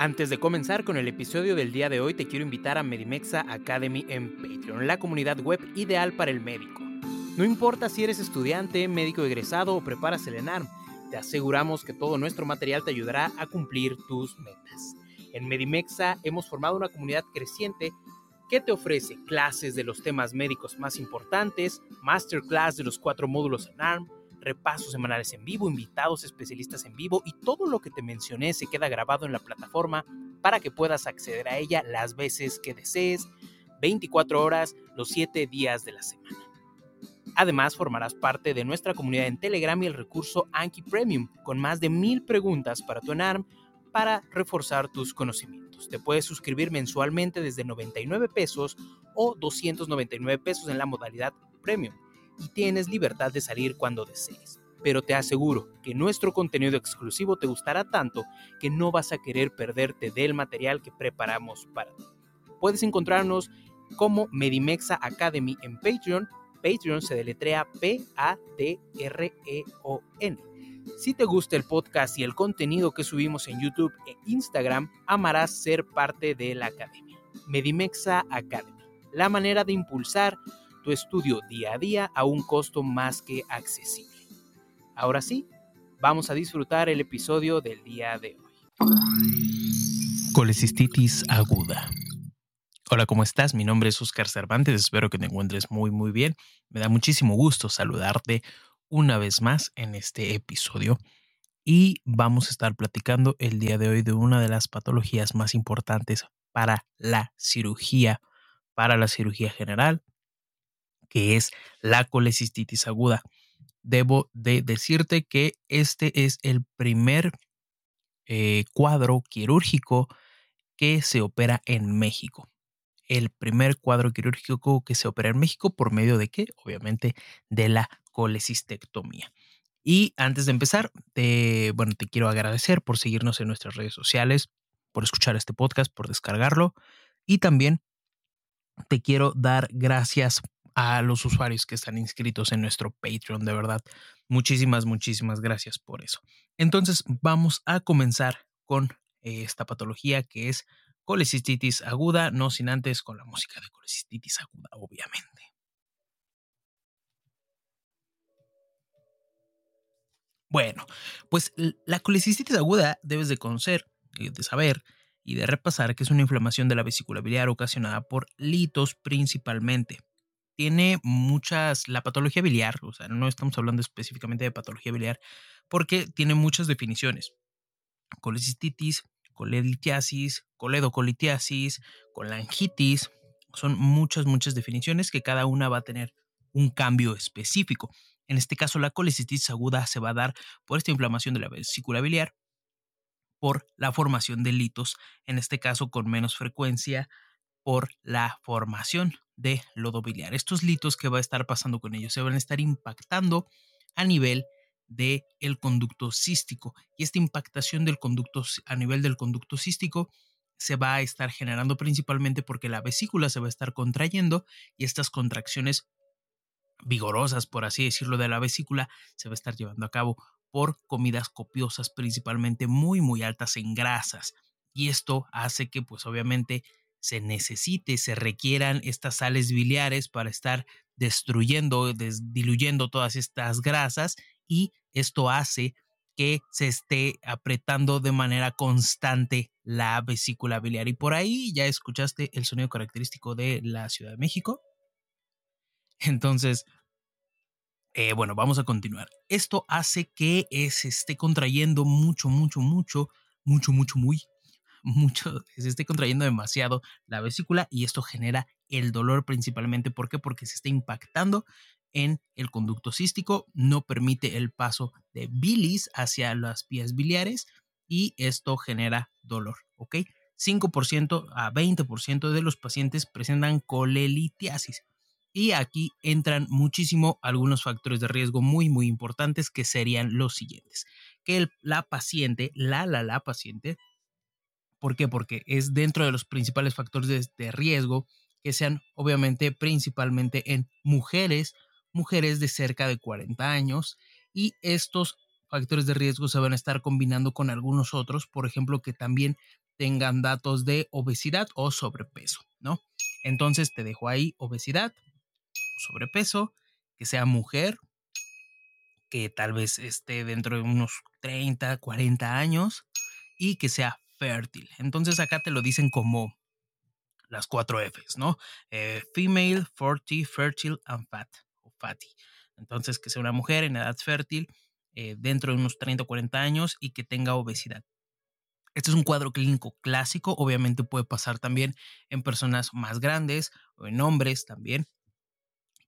Antes de comenzar con el episodio del día de hoy, te quiero invitar a Medimexa Academy en Patreon, la comunidad web ideal para el médico. No importa si eres estudiante, médico egresado o preparas el ENARM, te aseguramos que todo nuestro material te ayudará a cumplir tus metas. En Medimexa hemos formado una comunidad creciente que te ofrece clases de los temas médicos más importantes, masterclass de los cuatro módulos ENARM, repasos semanales en vivo, invitados especialistas en vivo y todo lo que te mencioné se queda grabado en la plataforma para que puedas acceder a ella las veces que desees, 24 horas, los 7 días de la semana. Además, formarás parte de nuestra comunidad en Telegram y el recurso Anki Premium, con más de mil preguntas para tu ENARM para reforzar tus conocimientos. Te puedes suscribir mensualmente desde 99 pesos o 299 pesos en la modalidad Premium y tienes libertad de salir cuando desees. Pero te aseguro que nuestro contenido exclusivo te gustará tanto que no vas a querer perderte del material que preparamos para ti. Puedes encontrarnos como Medimexa Academy en Patreon. Patreon se deletrea P-A-T-R-E-O-N. Si te gusta el podcast y el contenido que subimos en YouTube e Instagram, amarás ser parte de la academia. Medimexa Academy, la manera de impulsar tu estudio día a día a un costo más que accesible. Ahora sí, vamos a disfrutar el episodio del día de hoy. Colecistitis aguda. Hola, ¿cómo estás? Mi nombre es Oscar Cervantes, espero que te encuentres muy muy bien. Me da muchísimo gusto saludarte una vez más en este episodio y vamos a estar platicando el día de hoy de una de las patologías más importantes para la cirugía, para la cirugía general, que es la colecistitis aguda. Debo de decirte que este es el primer eh, cuadro quirúrgico que se opera en México. El primer cuadro quirúrgico que se opera en México por medio de qué? Obviamente de la colecistectomía. Y antes de empezar, bueno, te quiero agradecer por seguirnos en nuestras redes sociales, por escuchar este podcast, por descargarlo y también te quiero dar gracias a los usuarios que están inscritos en nuestro Patreon, de verdad. Muchísimas, muchísimas gracias por eso. Entonces, vamos a comenzar con eh, esta patología que es colecistitis aguda, no sin antes con la música de colecistitis aguda, obviamente. Bueno, pues la colecistitis aguda debes de conocer, eh, de saber y de repasar que es una inflamación de la vesícula biliar ocasionada por litos principalmente tiene muchas, la patología biliar, o sea, no estamos hablando específicamente de patología biliar, porque tiene muchas definiciones. Colecistitis, coleditiasis, coledocolitiasis, colangitis, son muchas, muchas definiciones que cada una va a tener un cambio específico. En este caso, la colecistitis aguda se va a dar por esta inflamación de la vesícula biliar, por la formación de litos, en este caso con menos frecuencia por la formación de lodo biliar. Estos litos que va a estar pasando con ellos se van a estar impactando a nivel del el conducto cístico y esta impactación del conducto a nivel del conducto cístico se va a estar generando principalmente porque la vesícula se va a estar contrayendo y estas contracciones vigorosas, por así decirlo, de la vesícula se va a estar llevando a cabo por comidas copiosas, principalmente muy, muy altas en grasas. Y esto hace que, pues obviamente, se necesite, se requieran estas sales biliares para estar destruyendo, diluyendo todas estas grasas y esto hace que se esté apretando de manera constante la vesícula biliar. Y por ahí ya escuchaste el sonido característico de la Ciudad de México. Entonces, eh, bueno, vamos a continuar. Esto hace que eh, se esté contrayendo mucho, mucho, mucho, mucho, mucho, muy, mucho, se esté contrayendo demasiado la vesícula y esto genera el dolor principalmente. ¿Por qué? Porque se está impactando en el conducto cístico, no permite el paso de bilis hacia las vías biliares y esto genera dolor, ¿ok? 5% a 20% de los pacientes presentan colelitiasis. Y aquí entran muchísimo algunos factores de riesgo muy, muy importantes que serían los siguientes. Que la paciente, la, la, la paciente, ¿por qué? Porque es dentro de los principales factores de, riesgo que sean obviamente principalmente en mujeres, mujeres de cerca de 40 años y estos factores de riesgo se van a estar combinando con algunos otros, por ejemplo, que también tengan datos de obesidad o sobrepeso, ¿no? Entonces te dejo ahí obesidad, sobrepeso, que sea mujer, que tal vez esté dentro de unos 30, 40 años y que sea fértil. Entonces acá te lo dicen como las cuatro Fs, ¿no? Eh, female, 40, fertile and fat o fatty. Entonces que sea una mujer en edad fértil eh, dentro de unos 30 o 40 años y que tenga obesidad. Este es un cuadro clínico clásico, obviamente puede pasar también en personas más grandes o en hombres también,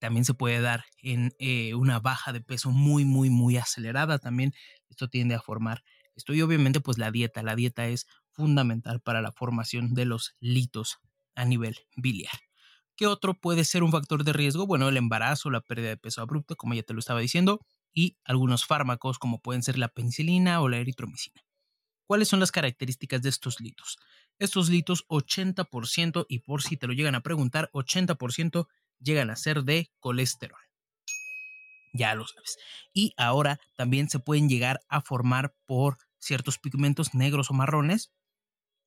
también se puede dar en eh, una baja de peso muy, muy, muy acelerada. También esto tiende a formar esto y obviamente pues la dieta. La dieta es fundamental para la formación de los litos a nivel biliar. ¿Qué otro puede ser un factor de riesgo? Bueno, el embarazo, la pérdida de peso abrupto, como ya te lo estaba diciendo, y algunos fármacos como pueden ser la penicilina o la eritromicina. ¿Cuáles son las características de estos litos? Estos litos 80% y por si te lo llegan a preguntar, 80% llegan a ser de colesterol. Ya lo sabes. Y ahora también se pueden llegar a formar por ciertos pigmentos negros o marrones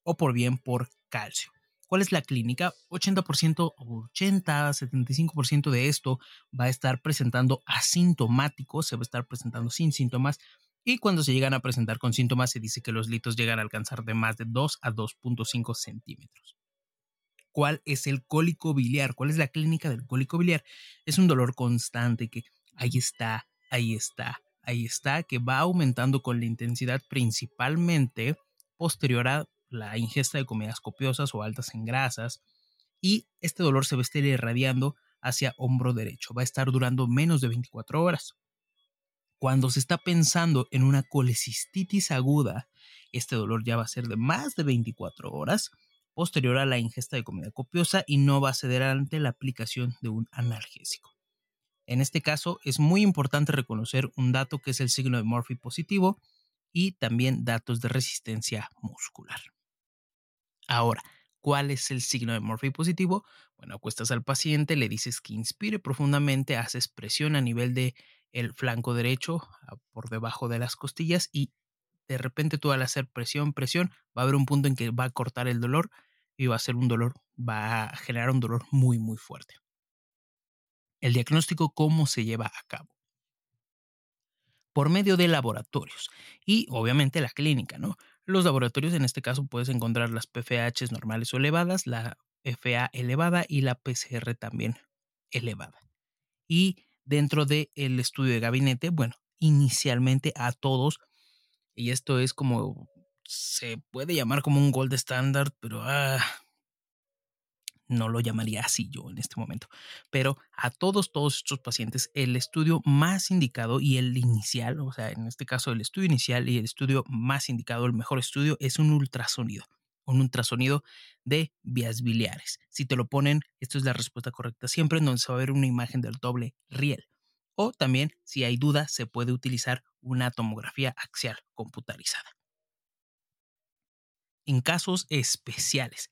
o por bien por calcio. ¿Cuál es la clínica? 80%, 80, 75% de esto va a estar presentando asintomático, se va a estar presentando sin síntomas y cuando se llegan a presentar con síntomas se dice que los litos llegan a alcanzar de más de 2 a 2.5 centímetros cuál es el cólico biliar, cuál es la clínica del cólico biliar. Es un dolor constante que ahí está, ahí está, ahí está, que va aumentando con la intensidad principalmente posterior a la ingesta de comidas copiosas o altas en grasas. Y este dolor se va a estar irradiando hacia hombro derecho. Va a estar durando menos de 24 horas. Cuando se está pensando en una colecistitis aguda, este dolor ya va a ser de más de 24 horas posterior a la ingesta de comida copiosa y no va a ceder ante la aplicación de un analgésico. En este caso es muy importante reconocer un dato que es el signo de Murphy positivo y también datos de resistencia muscular. Ahora, ¿cuál es el signo de Murphy positivo? Bueno, acuestas al paciente, le dices que inspire profundamente, haces presión a nivel de el flanco derecho por debajo de las costillas y de repente tú al hacer presión, presión, va a haber un punto en que va a cortar el dolor y va a ser un dolor, va a generar un dolor muy, muy fuerte. El diagnóstico, ¿cómo se lleva a cabo? Por medio de laboratorios y obviamente la clínica, ¿no? Los laboratorios en este caso puedes encontrar las PFH normales o elevadas, la FA elevada y la PCR también elevada. Y dentro del estudio de gabinete, bueno, inicialmente a todos y esto es como, se puede llamar como un gold standard, pero ah, no lo llamaría así yo en este momento. Pero a todos, todos estos pacientes, el estudio más indicado y el inicial, o sea, en este caso el estudio inicial y el estudio más indicado, el mejor estudio, es un ultrasonido. un ultrasonido de vías biliares. Si te lo ponen, esto es la respuesta correcta siempre, en donde se va a ver una imagen del doble riel. O también, si hay duda, se puede utilizar una tomografía axial computarizada. En casos especiales,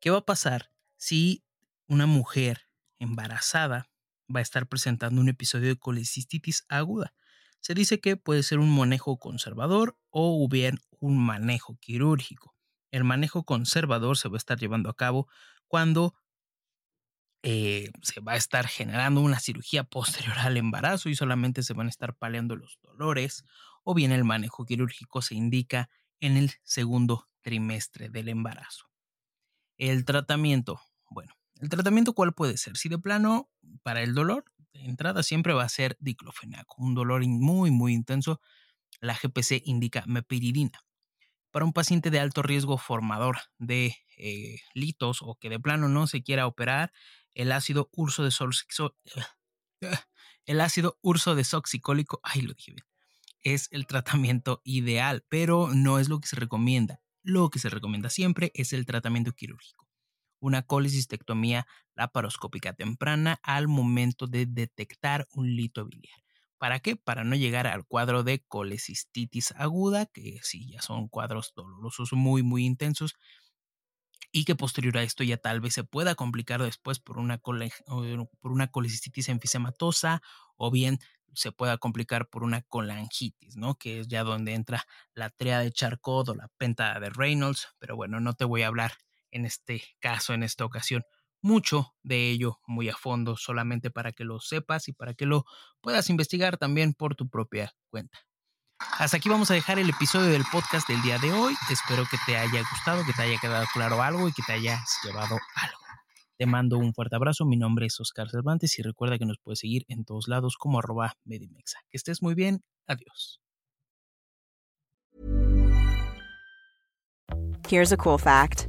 ¿qué va a pasar si una mujer embarazada va a estar presentando un episodio de colecistitis aguda? Se dice que puede ser un manejo conservador o bien un manejo quirúrgico. El manejo conservador se va a estar llevando a cabo cuando eh, se va a estar generando una cirugía posterior al embarazo y solamente se van a estar paliando los dolores, o bien el manejo quirúrgico se indica en el segundo trimestre del embarazo. El tratamiento, bueno, el tratamiento cuál puede ser? Si de plano para el dolor, de entrada siempre va a ser diclofenaco, un dolor muy muy intenso, la GPC indica mepiridina para un paciente de alto riesgo formador de eh, litos o que de plano no se quiera operar, el ácido urso de el ácido urso desoxicólico, ay lo dije bien, es el tratamiento ideal, pero no es lo que se recomienda. Lo que se recomienda siempre es el tratamiento quirúrgico. Una colecistectomía laparoscópica temprana al momento de detectar un lito biliar. ¿Para qué? Para no llegar al cuadro de colecistitis aguda, que sí, ya son cuadros dolorosos muy, muy intensos, y que posterior a esto ya tal vez se pueda complicar después por una, por una colecistitis enfisematosa o bien se pueda complicar por una colangitis, ¿no? Que es ya donde entra la trea de Charcot o la penta de Reynolds, pero bueno, no te voy a hablar en este caso, en esta ocasión mucho de ello muy a fondo, solamente para que lo sepas y para que lo puedas investigar también por tu propia cuenta. Hasta aquí vamos a dejar el episodio del podcast del día de hoy. Espero que te haya gustado, que te haya quedado claro algo y que te hayas llevado algo. Te mando un fuerte abrazo. Mi nombre es Oscar Cervantes y recuerda que nos puedes seguir en todos lados como arroba Medimexa. Que estés muy bien. Adiós. Here's a cool fact.